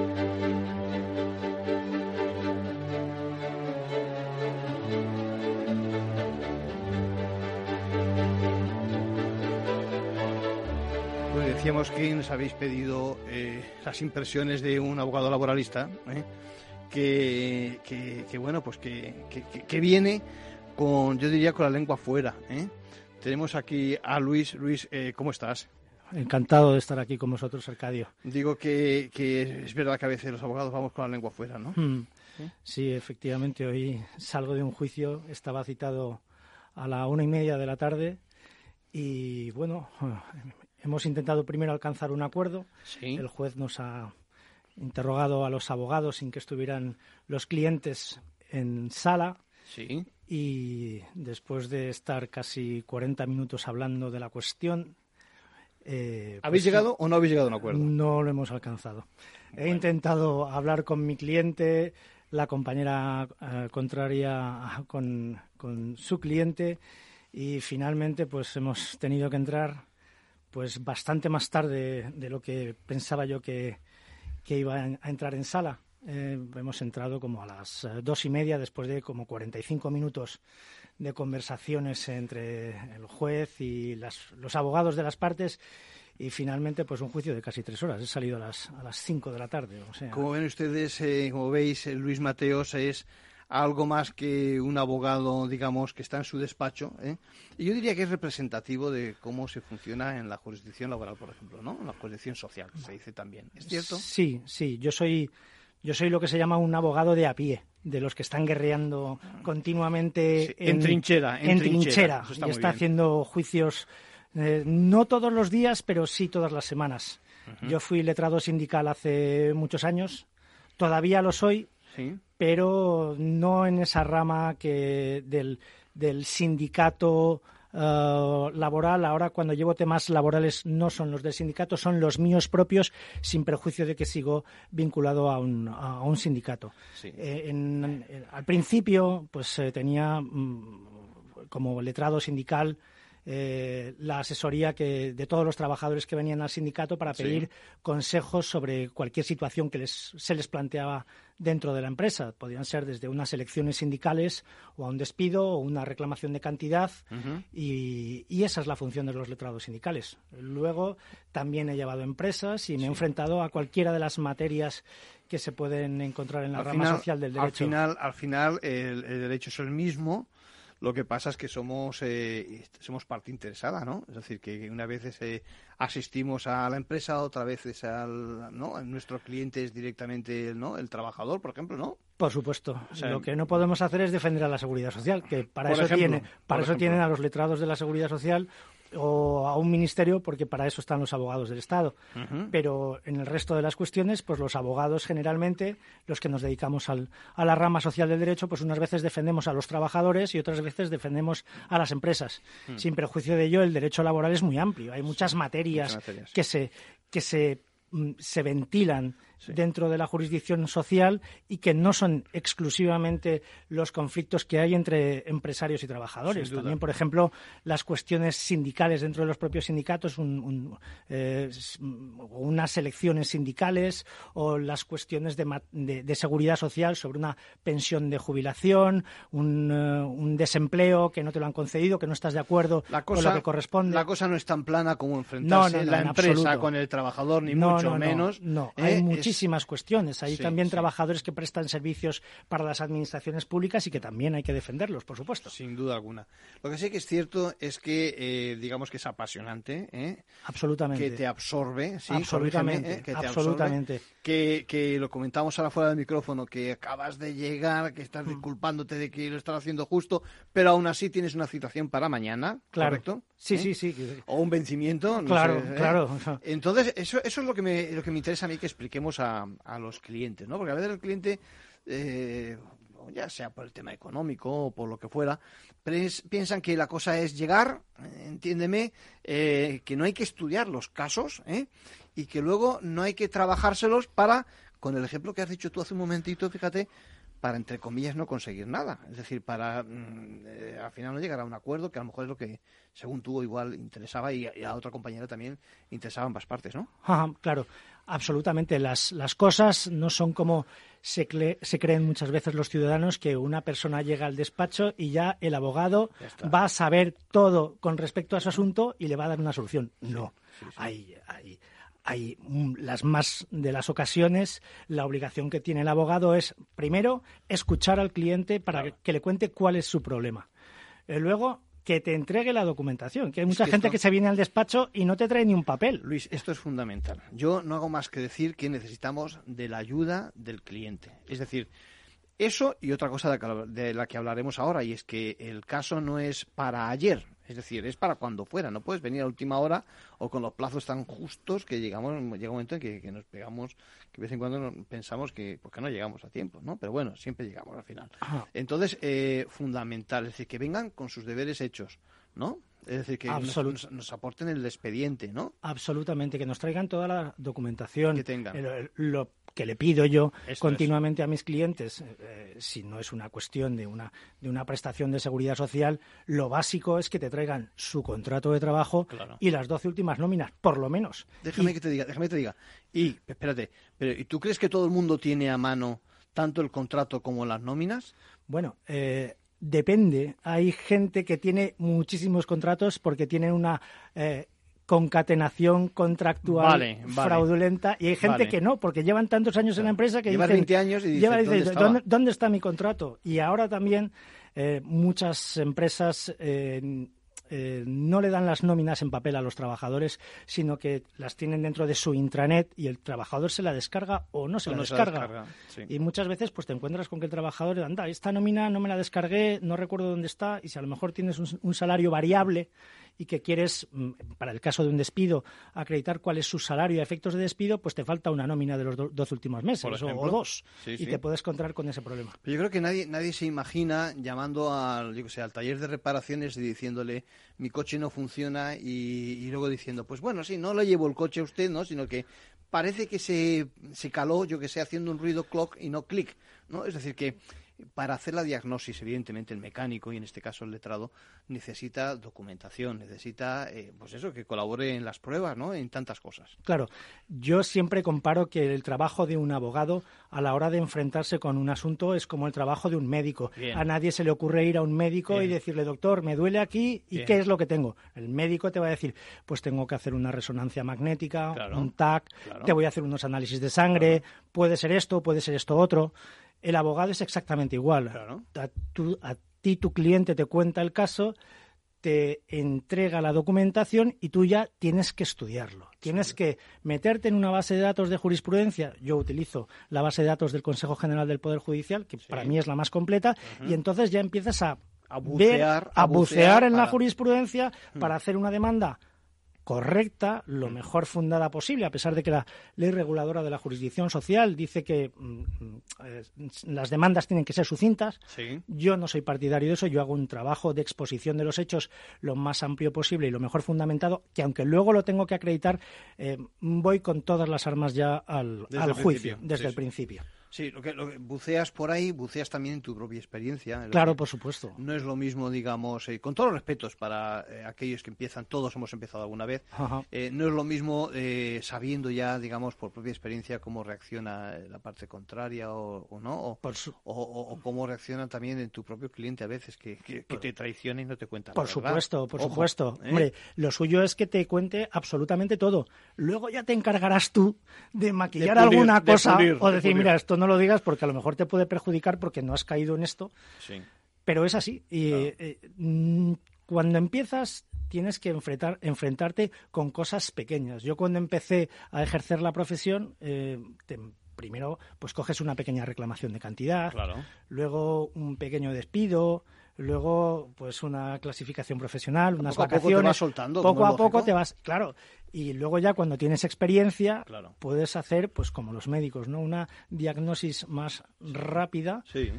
Decíamos que nos habéis pedido eh, las impresiones de un abogado laboralista ¿eh? que, bueno, pues que, que, viene con, yo diría, con la lengua fuera. ¿eh? Tenemos aquí a Luis. Luis, ¿cómo estás? Encantado de estar aquí con vosotros, Arcadio. Digo que, es verdad que a veces los abogados vamos con la lengua fuera, ¿no? Hmm. ¿Sí? efectivamente, hoy salgo de un juicio, estaba citado a la una y media de la tarde y bueno, Hemos intentado primero alcanzar un acuerdo. El juez nos ha interrogado a los abogados sin que estuvieran los clientes en sala. Sí. Y después de estar casi 40 minutos hablando de la cuestión. Eh, ¿Habéis pues llegado o no habéis llegado a un acuerdo? No lo hemos alcanzado. He intentado hablar con mi cliente, la compañera eh, contraria con, con su cliente y finalmente pues hemos tenido que entrar pues bastante más tarde de lo que pensaba yo que, iba a entrar en sala. Eh, hemos entrado como a las eh, dos y media después de como 45 minutos de conversaciones entre el juez y los abogados de las partes y finalmente pues un juicio de casi tres horas. He salido a las a las cinco de la tarde. O sea, como ven ustedes, eh, como veis, Luis Mateos es algo más que un abogado, digamos, que está en su despacho. ¿eh? Y yo diría que es representativo de cómo se funciona en la jurisdicción laboral, por ejemplo, ¿no? En la jurisdicción social, se dice también. ¿Es cierto? Sí, sí. Yo soy, yo soy lo que se llama un abogado de a pie, de los que están guerreando continuamente en, trinchera. En, trinchera. y está haciendo juicios, eh, no todos los días, pero sí todas las semanas. Yo fui letrado sindical hace muchos años, todavía lo soy, ¿Sí? Pero no en esa rama que del, del sindicato eh, laboral. Ahora, cuando llevo temas laborales, no son los del sindicato, son los míos propios, sin perjuicio de que sigo vinculado a un, a un sindicato. Eh, al principio, pues eh, tenía mm, como letrado sindical eh, la asesoría que, de todos los trabajadores que venían al sindicato para pedir consejos sobre cualquier situación que les, se les planteaba dentro de la empresa. Podían ser desde unas elecciones sindicales o a un despido o una reclamación de cantidad y, esa es la función de los letrados sindicales. Luego también he llevado empresas y me he enfrentado a cualquiera de las materias que se pueden encontrar en la rama social del derecho. Al final, al final el derecho es el mismo lo que pasa es que somos, eh, somos parte interesada, ¿no? Es decir, que una vez eh, asistimos a la empresa, otra vez al, ¿no? Nuestro cliente es directamente ¿no? el trabajador, por ejemplo, ¿no? Por supuesto. lo que no podemos hacer es defender a la seguridad social, que para eso, tiene, para eso tienen a los letrados de la seguridad social o a un ministerio, porque para eso están los abogados del Estado. Pero en el resto de las cuestiones, pues los abogados generalmente, los que nos dedicamos al, a la rama social del derecho, pues unas veces defendemos a los trabajadores y otras veces defendemos a las empresas. Mm. Sin perjuicio de ello, el derecho laboral es muy amplio. Hay muchas materias, que se que se mm, se ventilan dentro de la jurisdicción social y que no son exclusivamente los conflictos que hay entre empresarios y trabajadores. También, por ejemplo, las cuestiones sindicales dentro de los propios sindicatos, eh, unas elecciones sindicales o las cuestiones de, seguridad social sobre una pensión de jubilación, un, eh, desempleo que no te lo han concedido, que no estás de acuerdo con lo que corresponde. La cosa no es tan plana como enfrentarse la empresa con el trabajador, ni mucho menos. No, hay ¿eh? Muchísimas cuestiones. Hay también trabajadores que prestan servicios para las administraciones públicas y que también hay que defenderlos, por supuesto. Sin duda alguna. Lo que sí que es cierto es que, eh, digamos que es apasionante. ¿eh? Absolutamente. Que te absorbe, sí, absolutamente. ¿eh? que te absolutamente. que, que, lo comentamos ahora fuera del micrófono, que acabas de llegar, que estás mm. disculpándote de que lo estás haciendo justo, pero aún así tienes una citación para mañana, claro. ¿correcto? Sí, sí, sí. O un vencimiento. claro, claro. Entonces, eso, eso es lo que, me, lo que me interesa a mí que expliquemos a, los clientes, ¿no? Porque a veces el cliente, eh, ya sea por el tema económico o por lo que fuera, piensan que la cosa es llegar, entiéndeme, eh, que no hay que estudiar los casos ¿eh? y que luego no hay que trabajárselos para, con el ejemplo que has dicho tú hace un momentito, fíjate, para, entre comillas, no conseguir nada. Es decir, para mm, eh, al final no llegar a un acuerdo que a lo mejor es lo que, según tú, igual interesaba y, a otra compañera también interesaba ambas partes, ¿no? claro, absolutamente. Las, las cosas no son como se, se, creen muchas veces los ciudadanos que una persona llega al despacho y ya el abogado va a saber todo con respecto a su asunto y le va a dar una solución. no. Hay, hay, hay las más de las ocasiones la obligación que tiene el abogado es primero escuchar al cliente para que, le cuente cuál es su problema. Eh, luego que te entregue la documentación, que hay mucha gente que se viene al despacho y no te trae ni un papel. Luis, esto es fundamental. Yo no hago más que decir que necesitamos de la ayuda del cliente. Es decir, eso y otra cosa de la que hablaremos ahora, y es que el caso no es para ayer, es decir, es para cuando fuera, no puedes venir a última hora o con los plazos tan justos que llegamos, llega un momento en que, nos pegamos, que de vez en cuando pensamos que, porque no llegamos a tiempo, ¿no? Pero bueno, siempre llegamos al final. Entonces, eh, fundamental, es decir, que vengan con sus deberes hechos, ¿no? Es decir, que nos, aporten el expediente, ¿no? Absolutamente, que nos traigan toda la documentación. Que tengan. lo que le pido yo continuamente a mis clientes, eh, si no es una cuestión de una, de una prestación de seguridad social, lo básico es que te traigan su contrato de trabajo y las doce últimas nóminas, por lo menos. Déjame que te diga, déjame que te diga. Y, espérate, pero ¿y tú crees que todo el mundo tiene a mano tanto el contrato como las nóminas? Bueno, eh, depende. Hay gente que tiene muchísimos contratos porque tienen una eh, concatenación contractual fraudulenta. Y hay gente que no, porque llevan tantos años en la empresa que llevan 20 años y ¿dónde, está mi contrato? Y ahora también eh, muchas empresas eh, eh, no le dan las nóminas en papel a los trabajadores, sino que las tienen dentro de su intranet y el trabajador se la descarga o no se la descarga. Y muchas veces pues te encuentras con que el trabajador, anda, esta nómina no me la descargué, no recuerdo dónde está, y si a lo mejor tienes un, salario variable y que quieres, mm, para el caso de un despido, acreditar cuál es su salario a efectos de despido, pues te falta una nómina de los dos últimos meses o, dos. y te puedes encontrar con ese problema. yo creo que nadie, nadie se imagina llamando al, yo sé, al taller de reparaciones y diciéndole mi coche no funciona y, luego diciendo, pues bueno, sí, no le llevo el coche a usted, ¿no? Sino que parece que se, se caló, yo que sé, haciendo un ruido clock y no clic, ¿no? Es decir, que para hacer la diagnosis, evidentemente, el mecánico y en este caso el letrado necesita documentación, necesita, eh, pues eso, que colabore en las pruebas, ¿no? En tantas cosas. Claro, yo siempre comparo que el trabajo de un abogado a la hora de enfrentarse con un asunto es como el trabajo de un médico. A nadie se le ocurre ir a un médico y decirle, doctor, me duele aquí y qué es lo que tengo. El médico te va a decir, pues tengo que hacer una resonancia magnética, un TAC, te voy a hacer unos análisis de sangre, puede ser esto, puede ser esto otro. El abogado es exactamente igual. A, ti tu cliente te cuenta el caso, te entrega la documentación y tú ya tienes que estudiarlo. Tienes que meterte en una base de datos de jurisprudencia. Yo utilizo la base de datos del Consejo General del Poder Judicial, que para mí es la más completa, y entonces ya empiezas a, bucear, a, bucear, en la jurisprudencia hmm. para hacer una demanda correcta, lo mejor fundada posible, a pesar de que la ley reguladora de la jurisdicción social dice que mm, mm, eh, las demandas tienen que ser sucintas. Yo no soy partidario de eso, yo hago un trabajo de exposición de los hechos lo más amplio posible y lo mejor fundamentado, que aunque luego lo tengo que acreditar, eh, voy con todas las armas ya al, juicio, desde el principio. Sí, lo que, buceas por ahí, buceas también en tu propia experiencia. Claro, por supuesto. No es lo mismo, digamos, eh, con todos los respetos para eh, aquellos que empiezan, todos hemos empezado alguna vez, eh, no es lo mismo sabiendo ya, digamos, por propia experiencia cómo reacciona la parte contraria o, no, o, cómo reacciona también en tu propio cliente a veces, que, te traiciona y no te cuenta. Por supuesto, por supuesto. Hombre, lo suyo es que te cuente absolutamente todo. Luego ya te encargarás tú de maquillar alguna cosa o decir, mira, esto no lo digas porque a lo mejor te puede perjudicar porque no has caído en esto. Pero es así. Y eh, mm, cuando empiezas tienes que enfrentar, enfrentarte con cosas pequeñas. Yo cuando empecé a ejercer la profesión, eh, primero pues coges una pequeña reclamación de cantidad, luego un pequeño despido, luego pues una clasificación profesional, unas poco vacaciones, a poco te soltando, poco a poco te vas, claro, y luego ya cuando tienes experiencia puedes hacer pues como los médicos, ¿no? Una diagnosis más rápida. Sí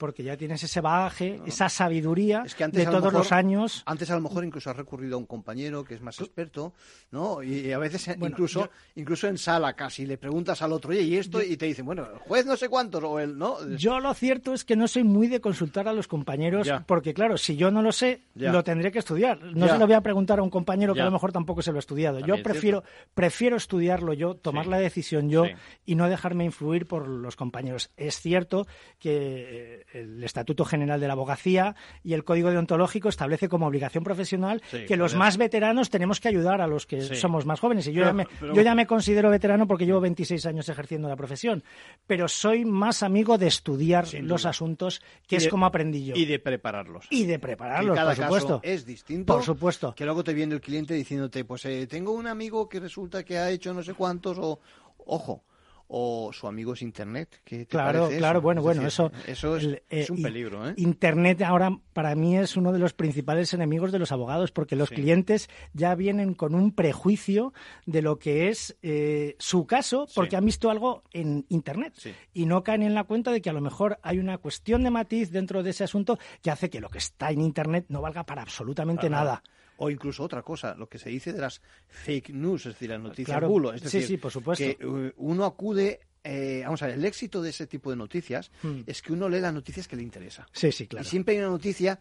porque ya tienes ese bagaje, esa sabiduría de todos los años. Antes a lo mejor incluso has recurrido a un compañero que es más experto, ¿no? Y, a veces incluso incluso en sala casi le preguntas al otro, oye, ¿y esto? y te dicen, bueno, el juez no sé cuántos o el, ¿no? Yo lo cierto es que no soy muy de consultar a los compañeros porque claro, si yo no lo sé, lo tendré que estudiar. No se lo voy a preguntar a un compañero que a lo mejor tampoco se lo ha estudiado. yo prefiero prefiero estudiarlo yo, tomar la decisión yo y no dejarme influir por los compañeros. Es cierto que eh, el Estatuto General de la Abogacía y el Código Deontológico establece como obligación profesional que los más veteranos tenemos que ayudar a los que somos más jóvenes. Y yo, ya me, yo ya me considero veterano porque llevo 26 años ejerciendo la profesión, pero soy más amigo de estudiar los asuntos, que es como aprendí yo. Y de prepararlos. Y de prepararlos, por supuesto. es distinto. Por supuesto. Que luego te viene el cliente diciéndote, pues eh, tengo un amigo que resulta que ha hecho no sé cuántos o... Ojo, o su amigo es Internet. ¿Qué claro, claro, bueno, bueno, eso, eso es, eh, un peligro. ¿eh? Internet ahora para mí es uno de los principales enemigos de los abogados porque los clientes ya vienen con un prejuicio de lo que es eh, su caso porque han visto algo en Internet y no caen en la cuenta de que a lo mejor hay una cuestión de matiz dentro de ese asunto que hace que lo que está en Internet no valga para absolutamente nada o incluso otra cosa, lo que se dice de las fake news, es decir, las noticias bulo. Es decir, sí, sí, por supuesto. que eh, uno acude eh, vamos a ver, el éxito de ese tipo de noticias hmm. es que uno lee las noticias que le interesa. Sí, sí, claro. Y siempre hay una noticia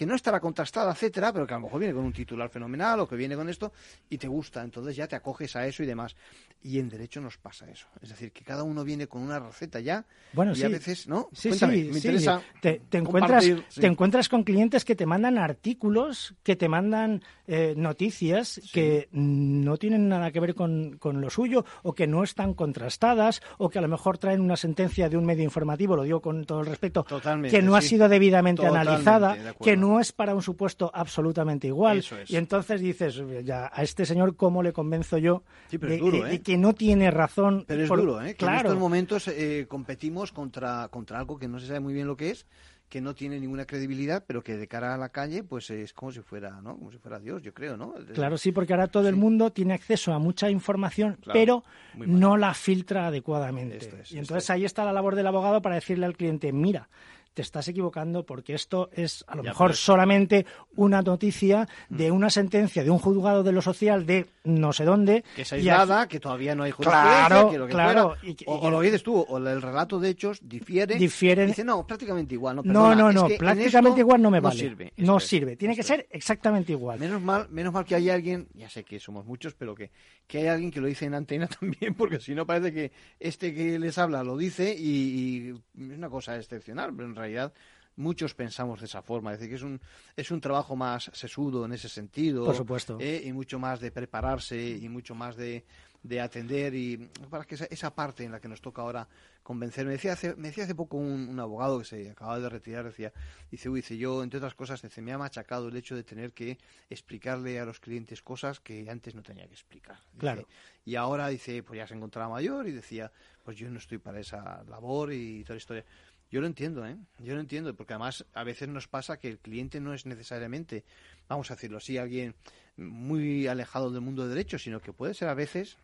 que no estará contrastada, etcétera, pero que a lo mejor viene con un titular fenomenal o que viene con esto y te gusta, entonces ya te acoges a eso y demás. Y en derecho nos pasa eso, es decir, que cada uno viene con una receta ya bueno, y a veces, ¿no? Sí, sí, me interesa te, encuentras, te encuentras con clientes que te mandan artículos, que te mandan eh, noticias que no tienen nada que ver con, con lo suyo o que no están contrastadas o que a lo mejor traen una sentencia de un medio informativo, lo digo con todo el respeto, que no ha sido debidamente analizada, que no no es para un supuesto absolutamente igual. Y entonces dices, ya, a este señor, ¿cómo le convenzo yo de, ¿eh? que no tiene razón? Pero es duro, ¿eh? Que en estos momentos eh, competimos contra, contra algo que no se sabe muy bien lo que es que no tiene ninguna credibilidad, pero que de cara a la calle, pues es como si fuera, ¿no? Como si fuera Dios, yo creo, ¿no? Claro, sí, porque ahora todo el mundo tiene acceso a mucha información, pero no la filtra adecuadamente. y entonces ahí está la labor del abogado para decirle al cliente, mira, te estás equivocando porque esto es a lo mejor solamente una noticia de una sentencia de un juzgado de lo social de no sé dónde. Que es aislada, que todavía no hay jurisprudencia, claro, que lo que claro. o, lo dices tú, o el relato de hechos difiere. Difieren. Dice, no, prácticamente igual. No, no, no, no prácticamente igual no me vale. No sirve. No sirve. Tiene que ser exactamente igual. Menos mal, menos mal que hay alguien, ya sé que somos muchos, pero que, que hay alguien que lo dice en antena también, porque si no parece que este que les habla lo dice y, y es una cosa excepcional, pero en realidad muchos pensamos de esa forma. Es decir, que es un, es un trabajo más sesudo en ese sentido. Por supuesto. ¿eh? y mucho más de prepararse y mucho más de, de atender y para que esa, esa, parte en la que nos toca ahora convencer. Me decía hace, me decía hace poco un, abogado que se acaba de retirar, decía, dice, uy, dice, yo, entre otras cosas, dice, me ha machacado el hecho de tener que explicarle a los clientes cosas que antes no tenía que explicar. claro. Y ahora, dice, pues ya se encontraba mayor y decía, pues yo no estoy para esa labor y toda la historia. Yo lo entiendo, ¿eh? Yo lo entiendo, porque además a veces nos pasa que el cliente no es necesariamente, vamos a decirlo así, alguien muy alejado del mundo de derecho, sino que puede ser a veces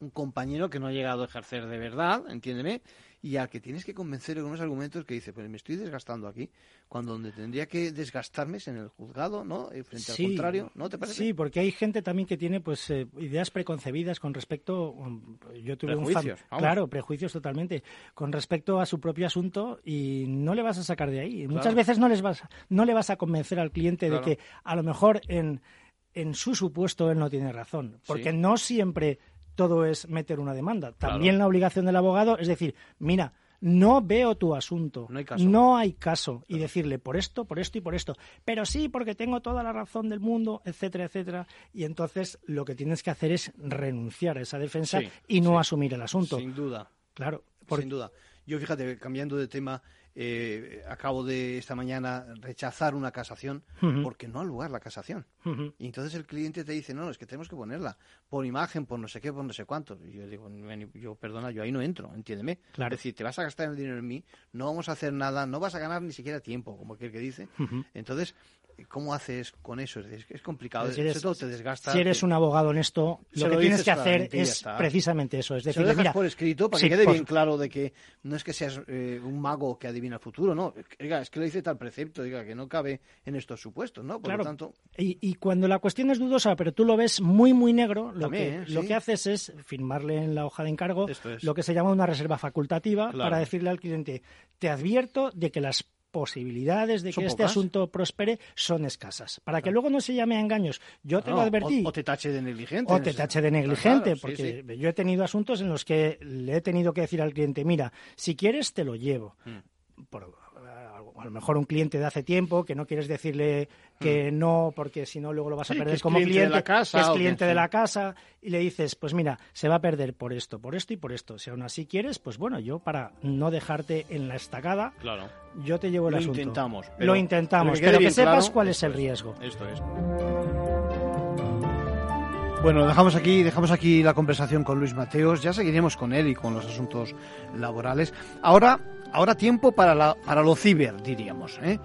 un compañero que no ha llegado a ejercer de verdad, entiéndeme, y al que tienes que convencer con unos argumentos que dice, pues me estoy desgastando aquí, cuando donde tendría que desgastarme es en el juzgado, ¿no? Eh, frente al contrario, ¿no te parece? Sí, porque hay gente también que tiene pues eh, ideas preconcebidas con respecto, um, yo tuve prejuicios, un claro, prejuicios totalmente, con respecto a su propio asunto y no le vas a sacar de ahí. Muchas veces no les vas, no le vas a convencer al cliente de que a lo mejor en en su supuesto él no tiene razón, porque no siempre todo es meter una demanda. También la obligación del abogado es decir, mira, no veo tu asunto, no hay caso, y decirle por esto, por esto y por esto, pero sí porque tengo toda la razón del mundo, etcétera, etcétera, y entonces lo que tienes que hacer es renunciar a esa defensa y no asumir el asunto. Sin duda. Claro. Sin duda. Yo fíjate, cambiando de tema, eh, acabo de esta mañana rechazar una casación porque no ha lugar la casación. Y entonces el cliente te dice, no, es que tenemos que ponerla por imagen, por no sé qué, por no sé cuánto. Y yo digo, yo perdona, yo ahí no entro, entiéndeme. Es decir, te vas a gastar el dinero en mí, no vamos a hacer nada, no vas a ganar ni siquiera tiempo, como aquel que dice. Entonces, ¿cómo haces con eso? Es, complicado, si eres, te desgasta. Si eres un abogado honesto, lo que tienes que hacer es precisamente eso. Es decir, mira, por escrito para que quede bien claro de que no es que seas eh, un mago que adivina el futuro, no. es que lo dice tal precepto, diga, que no cabe en estos supuestos, ¿no? Por lo tanto... Y, cuando la cuestión es dudosa, pero tú lo ves muy, muy negro, lo, que, ¿eh? lo que haces es firmarle en la hoja de encargo lo que se llama una reserva facultativa para decirle al cliente, te advierto de que las posibilidades de que este asunto prospere son escasas. Para que luego no se llame a engaños. Yo te lo advertí. O, te tache de negligente. O te tache de negligente, porque yo he tenido asuntos en los que le he tenido que decir al cliente, mira, si quieres te lo llevo. Mm. Por, a lo mejor un cliente de hace tiempo que no quieres decirle que mm. no porque si no luego lo vas a perder como cliente, de la casa, que es cliente de la casa y le dices pues mira se va a perder por esto por esto y por esto si aún así quieres pues bueno yo para no dejarte en la estacada claro. yo te llevo el lo asunto intentamos lo intentamos pero que, sepas cuál es el riesgo esto es bueno, dejamos aquí, dejamos aquí la conversación con Luis Mateos. Ya seguiremos con él y con los asuntos laborales. Ahora Ahora tiempo para, la, para lo ciber, diríamos, ¿eh?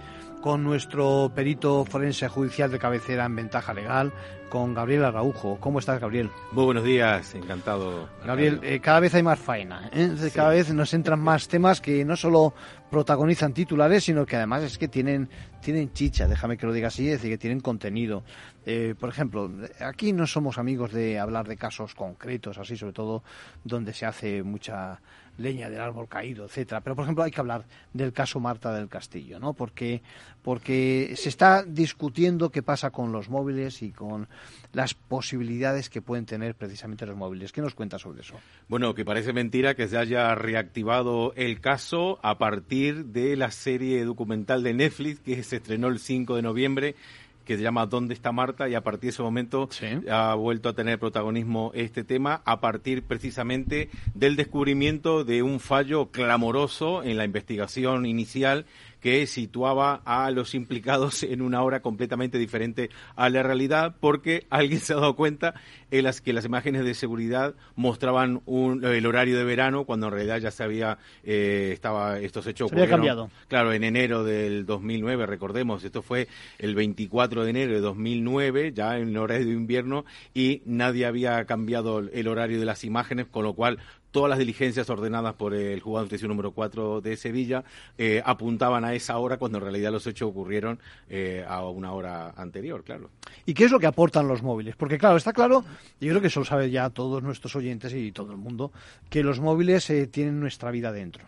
con nuestro perito forense judicial de cabecera en ventaja legal, con Gabriel Araujo. ¿Cómo estás, Gabriel? Muy buenos días, encantado. Gabriel, eh, cada vez hay más faena, ¿eh? cada vez nos entran más temas que no solo protagonizan titulares, sino que además es que tienen, tienen chicha, déjame que lo diga así, es decir, que tienen contenido. Eh, por ejemplo, aquí no somos amigos de hablar de casos concretos, así sobre todo donde se hace mucha leña del árbol caído, etcétera. Pero, por ejemplo, hay que hablar del caso Marta del Castillo, ¿no? Porque, porque se está discutiendo qué pasa con los móviles y con las posibilidades que pueden tener precisamente los móviles. ¿Qué nos cuenta sobre eso? Bueno, que parece mentira que se haya reactivado el caso a partir de la serie documental de Netflix que se estrenó el 5 de noviembre que se llama ¿Dónde está Marta? y a partir de ese momento ha vuelto a tener protagonismo este tema a partir precisamente del descubrimiento de un fallo clamoroso en la investigación inicial que situaba a los implicados en una hora completamente diferente a la realidad porque alguien se ha dado cuenta en las que las imágenes de seguridad mostraban un, el horario de verano cuando en realidad ya se había eh, estaba estos hechos se había cambiado. claro en enero del 2009 recordemos esto fue el 24 de enero de 2009 ya en el horario de invierno y nadie había cambiado el horario de las imágenes con lo cual todas las diligencias ordenadas por el juzgado de número 4 de Sevilla eh, apuntaban a esa hora cuando en realidad los hechos ocurrieron eh, a una hora anterior, claro. ¿Y qué es lo que aportan los móviles? Porque claro, está claro, yo creo que eso lo sabe ya todos nuestros oyentes y todo el mundo, que los móviles eh, tienen nuestra vida dentro.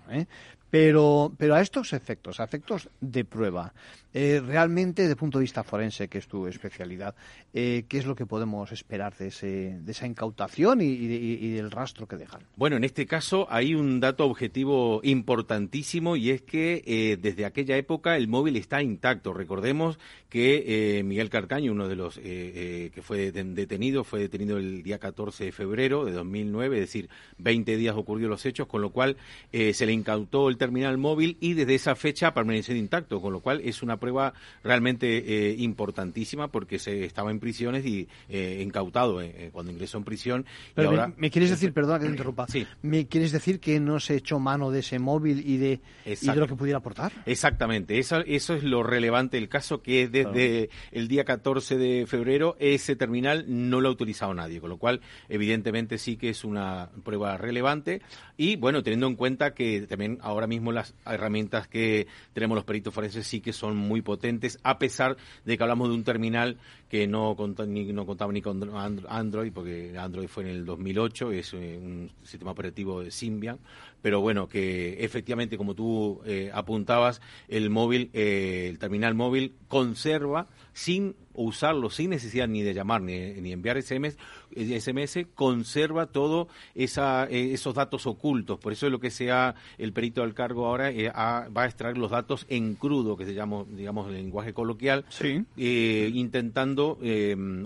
Pero, pero a estos efectos, a efectos de prueba, eh, realmente desde el punto de vista forense, que es tu especialidad, eh, ¿qué es lo que podemos esperar de, ese, de esa incautación y, del rastro que dejan? Bueno, en este caso hay un dato objetivo importantísimo y es que eh, desde aquella época el móvil está intacto. Recordemos que Miguel Carcaño, uno de los que fue detenido, fue detenido el día 14 de febrero de 2009, es decir, 20 días ocurrió los hechos, con lo cual se le incautó el terminal móvil y desde esa fecha permanecer intacto, con lo cual es una prueba realmente eh, importantísima porque se estaba en prisiones y eh, incautado eh, cuando ingresó en prisión. Pero ahora, me, quieres decir, perdona que te interrumpa, sí. ¿me quieres decir que no se echó mano de ese móvil y de, y de lo que pudiera aportar? Exactamente, eso, eso es lo relevante del caso, que desde el día 14 de febrero ese terminal no lo ha utilizado nadie, con lo cual evidentemente sí que es una prueba relevante y bueno, teniendo en cuenta que también ahora mismo las herramientas que tenemos los peritos forenses sí que son muy potentes, a pesar de que hablamos de un terminal que no, ni, no contaba ni con Android, porque Android fue en el 2008, es eh, un sistema operativo de Symbian, pero bueno, que efectivamente, como tú eh, apuntabas, el móvil, eh, el terminal móvil conserva sin usarlo sin necesidad ni de llamar ni, ni enviar SMS, SMS, conserva todo esa, eh, esos datos ocultos. Por eso es lo que sea el perito del cargo ahora eh, va a extraer los datos en crudo, que se llama, digamos, el lenguaje coloquial, eh, intentando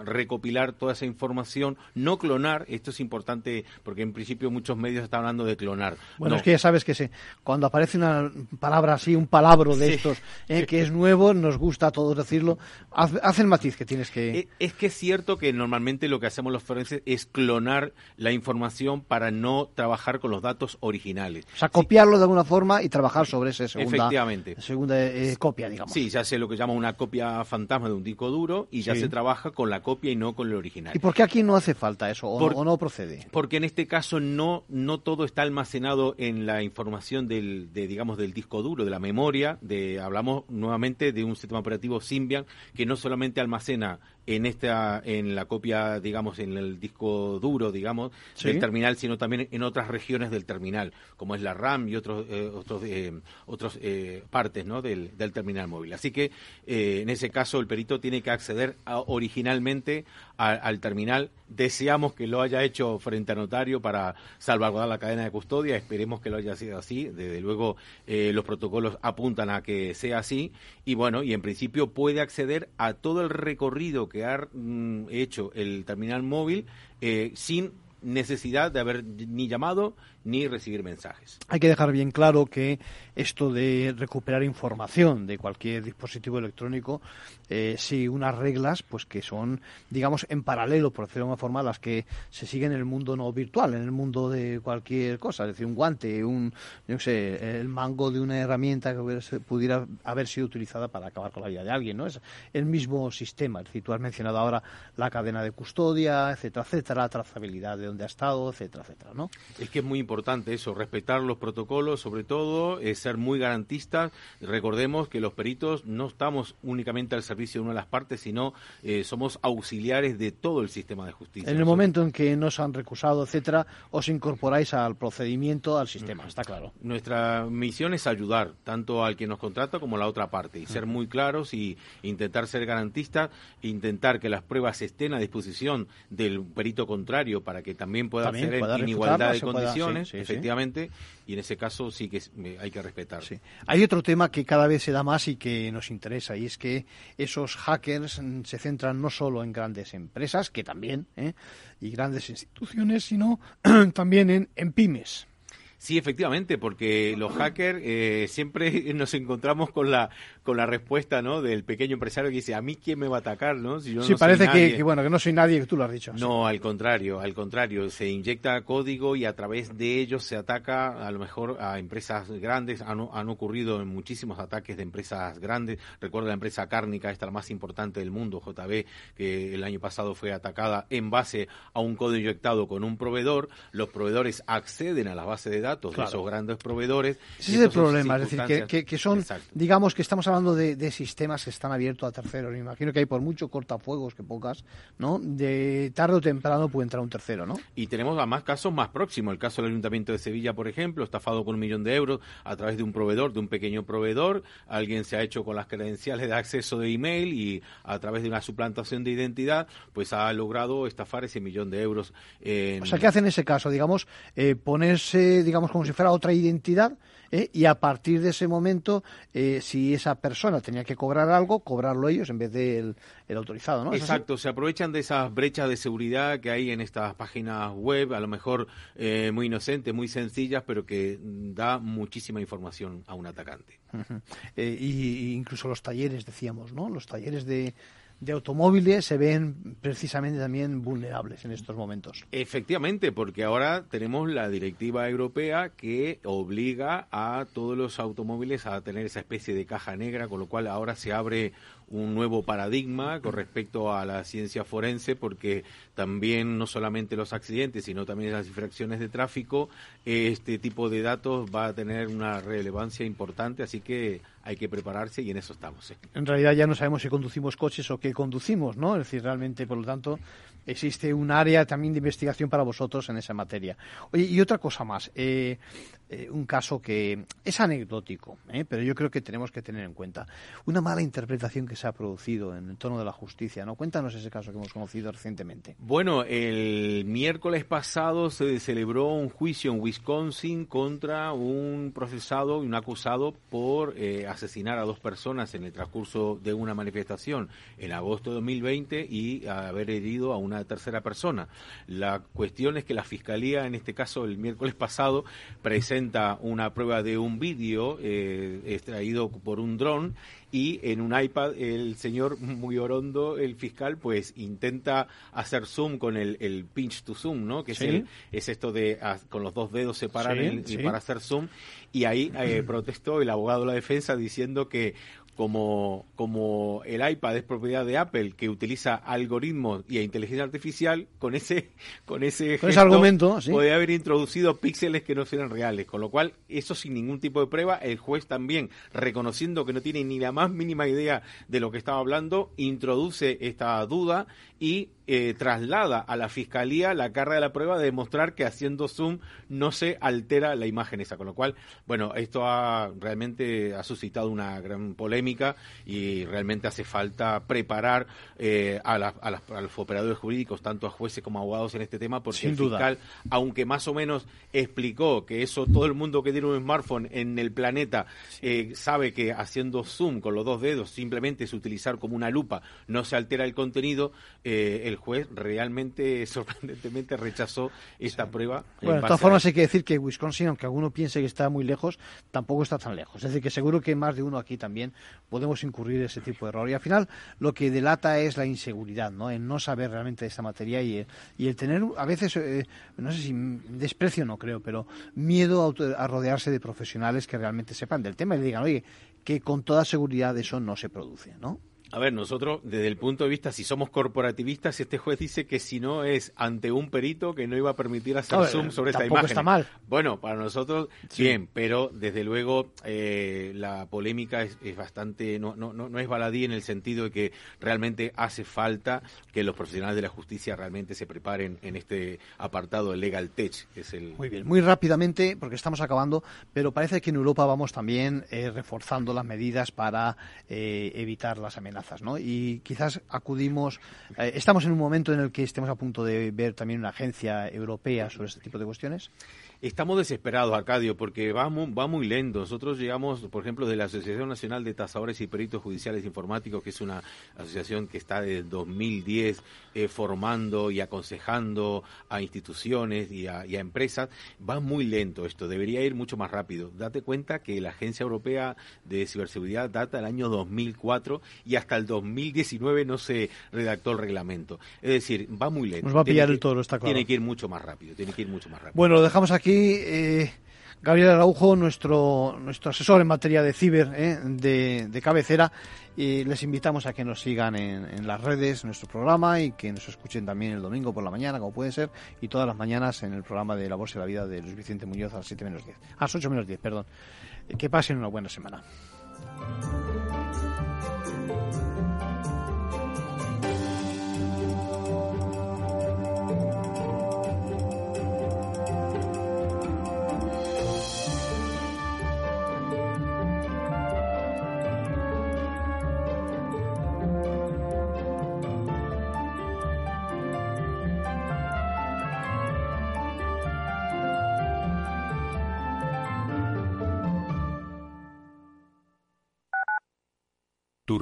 recopilar toda esa información, no clonar. Esto es importante porque en principio muchos medios están hablando de clonar. Bueno, es que ya sabes que se, cuando aparece una palabra así, un palabro de estos, que es nuevo, nos gusta a todos decirlo, hacen más que tienes que... Eh, es, que es cierto que normalmente lo que hacemos los forenses es clonar la información para no trabajar con los datos originales. O sea, copiarlo de alguna forma y trabajar sobre ese segunda, Efectivamente. segunda eh, copia, digamos. Sí, ya sé lo que llama una copia fantasma de un disco duro y ya se trabaja con la copia y no con el original. ¿Y por qué aquí no hace falta eso o, no, procede? Porque en este caso no, no todo está almacenado en la información del, de, digamos, del disco duro, de la memoria. De, hablamos nuevamente de un sistema operativo Symbian que no solamente almacena almacena en esta en la copia digamos en el disco duro digamos del terminal sino también en otras regiones del terminal como es la RAM y otros eh, otros eh, otros eh, partes ¿no? del, del, terminal móvil. Así que en ese caso el perito tiene que acceder originalmente al terminal. Deseamos que lo haya hecho frente a notario para salvaguardar la cadena de custodia. Esperemos que lo haya sido así. Desde luego los protocolos apuntan a que sea así. Y bueno y en principio puede acceder a todo el recorrido que ha mm, hecho el terminal móvil eh, sin necesidad de haber ni llamado ni recibir mensajes. Hay que dejar bien claro que esto de recuperar información de cualquier dispositivo electrónico eh, sigue unas reglas pues que son, digamos, en paralelo, por decirlo de una forma, las que se siguen en el mundo no virtual, en el mundo de cualquier cosa, es decir, un guante, un, no sé, el mango de una herramienta que pudiera haber sido utilizada para acabar con la vida de alguien, ¿no? Es el mismo sistema, es decir, tú has mencionado ahora la cadena de custodia, etcétera, etcétera, trazabilidad de dónde ha estado, etcétera, etcétera, ¿no? Es que es muy importante eso, respetar los protocolos, sobre todo, es ser muy garantistas. Recordemos que los peritos no estamos únicamente al servicio de una de las partes, sino eh, somos auxiliares de todo el sistema de justicia. En el momento en que nos han recusado, etcétera, os incorporáis al procedimiento, al sistema, está claro. Nuestra misión es ayudar tanto al que nos contrata como a la otra parte y ser muy claros y intentar ser garantistas, intentar que las pruebas estén a disposición del perito contrario para que también pueda hacer en igualdad de condiciones efectivamente, y en ese caso sí que hay que respetar. Hay otro tema que cada vez se da más y que nos interesa, y es que esos hackers se centran no solo en grandes empresas, que también, ¿eh? y grandes instituciones, sino también en, en pymes. Sí, efectivamente, porque los hackers eh, siempre nos encontramos con la con la respuesta, ¿no? Del pequeño empresario que dice, ¿a mí quién me va a atacar, no? Si yo sí, parece que, bueno, que no soy nadie, que tú lo has dicho. No, al contrario, al contrario, se inyecta código y a través de ellos se ataca a lo mejor a empresas grandes. Han, han ocurrido muchísimos ataques de empresas grandes. Recuerdo la empresa cárnica, esta la más importante del mundo, JB, que el año pasado fue atacada en base a un código inyectado con un proveedor. Los proveedores acceden a la base de datos datos de esos grandes proveedores. Ese es el problema, es decir, que, que, son, digamos que estamos hablando de, sistemas que están abiertos a terceros. Me imagino que hay por mucho cortafuegos que pocas, ¿no? De tarde o temprano puede entrar un tercero, ¿no? Y tenemos además casos más próximos. El caso del Ayuntamiento de Sevilla, por ejemplo, estafado con un millón de euros a través de un proveedor, de un pequeño proveedor. Alguien se ha hecho con las credenciales de acceso de email y a través de una suplantación de identidad, pues ha logrado estafar ese millón de euros. O sea, ¿qué hace en ese caso? Digamos, eh, ponerse, digamos, digamos, como si fuera otra identidad, ¿eh? y a partir de ese momento, eh, si esa persona tenía que cobrar algo, cobrarlo ellos en vez del el autorizado, ¿no? Exacto, se aprovechan de esas brechas de seguridad que hay en estas páginas web, a lo mejor eh, muy inocentes, muy sencillas, pero que da muchísima información a un atacante. y, incluso los talleres, decíamos, ¿no? Los talleres de de automóviles se ven precisamente también vulnerables en estos momentos. Efectivamente, porque ahora tenemos la directiva europea que obliga a todos los automóviles a tener esa especie de caja negra, con lo cual ahora se abre un nuevo paradigma con respecto a la ciencia forense, porque también no solamente los accidentes, sino también las infracciones de tráfico, este tipo de datos va a tener una relevancia importante, así que hay que prepararse y en eso estamos. ¿eh? En realidad ya no sabemos si conducimos coches o qué conducimos, ¿no? Es decir, realmente, por lo tanto, existe un área también de investigación para vosotros en esa materia. Oye, y otra cosa más, eh, eh, un caso que es anecdótico, ¿eh? pero yo creo que tenemos que tener en cuenta una mala interpretación que se ha producido en el tono de la justicia, ¿no? Cuéntanos ese caso que hemos conocido recientemente. Bueno, el miércoles pasado se celebró un juicio en Wisconsin contra un procesado y un acusado por asesinar a dos personas en el transcurso de una manifestación en agosto de 2020 y haber herido a un una tercera persona. La cuestión es que la Fiscalía, en este caso el miércoles pasado, presenta una prueba de un vídeo eh, extraído por un dron y en un iPad el señor muy orondo, el fiscal, pues intenta hacer zoom con el, pinch to zoom, ¿no? Que es, es esto de con los dos dedos separar y para hacer zoom. Y ahí eh, protestó el abogado de la defensa diciendo que como, como el iPad es propiedad de Apple, que utiliza algoritmos y inteligencia artificial, con ese, con ese, argumento, puede haber introducido píxeles que no fueran reales. Con lo cual, eso sin ningún tipo de prueba, el juez también, reconociendo que no tiene ni la más mínima idea de lo que estaba hablando, introduce esta duda y eh, traslada a la fiscalía la carga de la prueba de demostrar que haciendo zoom no se altera la imagen esa. Con lo cual, bueno, esto ha realmente ha suscitado una gran polémica y realmente hace falta preparar eh, a, los operadores jurídicos, tanto a jueces como a abogados en este tema, porque el fiscal, aunque más o menos explicó que eso todo el mundo que tiene un smartphone en el planeta eh, sabe que haciendo zoom con los dos dedos simplemente es utilizar como una lupa, no se altera el contenido, el juez realmente sorprendentemente rechazó esta prueba. Bueno, de todas formas hay que decir que Wisconsin, aunque alguno piense que está muy lejos, tampoco está tan lejos. Es decir, que seguro que más de uno aquí también podemos incurrir ese tipo de error. Y al final lo que delata es la inseguridad, ¿no? El no saber realmente de esta materia y, y el tener a veces, eh, no sé si desprecio no creo, pero miedo a, a rodearse de profesionales que realmente sepan del tema y le digan, oye, que con toda seguridad eso no se produce, ¿no? A ver, nosotros, desde el punto de vista, si somos corporativistas, este juez dice que si no es ante un perito que no iba a permitir hacer zoom sobre esta imagen. está mal. Bueno, para nosotros, bien, pero desde luego eh, la polémica es, bastante, no, no, no, es baladí en el sentido de que realmente hace falta que los profesionales de la justicia realmente se preparen en este apartado de Legal Tech, que es el... Muy bien, muy rápidamente, porque estamos acabando, pero parece que en Europa vamos también eh, reforzando las medidas para eh, evitar las amenazas y quizás acudimos, eh, estamos en un momento en el que estemos a punto de ver también una agencia europea sobre este tipo de cuestiones. Estamos desesperados, Arcadio, porque va muy, va muy lento. Nosotros llegamos, por ejemplo, de la Asociación Nacional de Tasadores y Peritos Judiciales Informáticos, que es una asociación que está desde 2010 eh, formando y aconsejando a instituciones y a, empresas. Va muy lento esto, debería ir mucho más rápido. Date cuenta que la Agencia Europea de Ciberseguridad data del año 2004 y hasta el 2019 no se redactó el reglamento. Es decir, va muy lento. Nos va a pillar el toro, está claro. Tiene que ir mucho más rápido, tiene que ir mucho más rápido. Bueno, lo dejamos aquí eh, Gabriel Araujo, nuestro, nuestro asesor en materia de ciber eh, de, cabecera. Y les invitamos a que nos sigan en, las redes, nuestro programa, y que nos escuchen también el domingo por la mañana, como puede ser, y todas las mañanas en el programa de La Bolsa de la Vida de Luis Vicente Muñoz a las 7 menos 10. A las 8 menos 10, perdón. Que pasen una buena semana.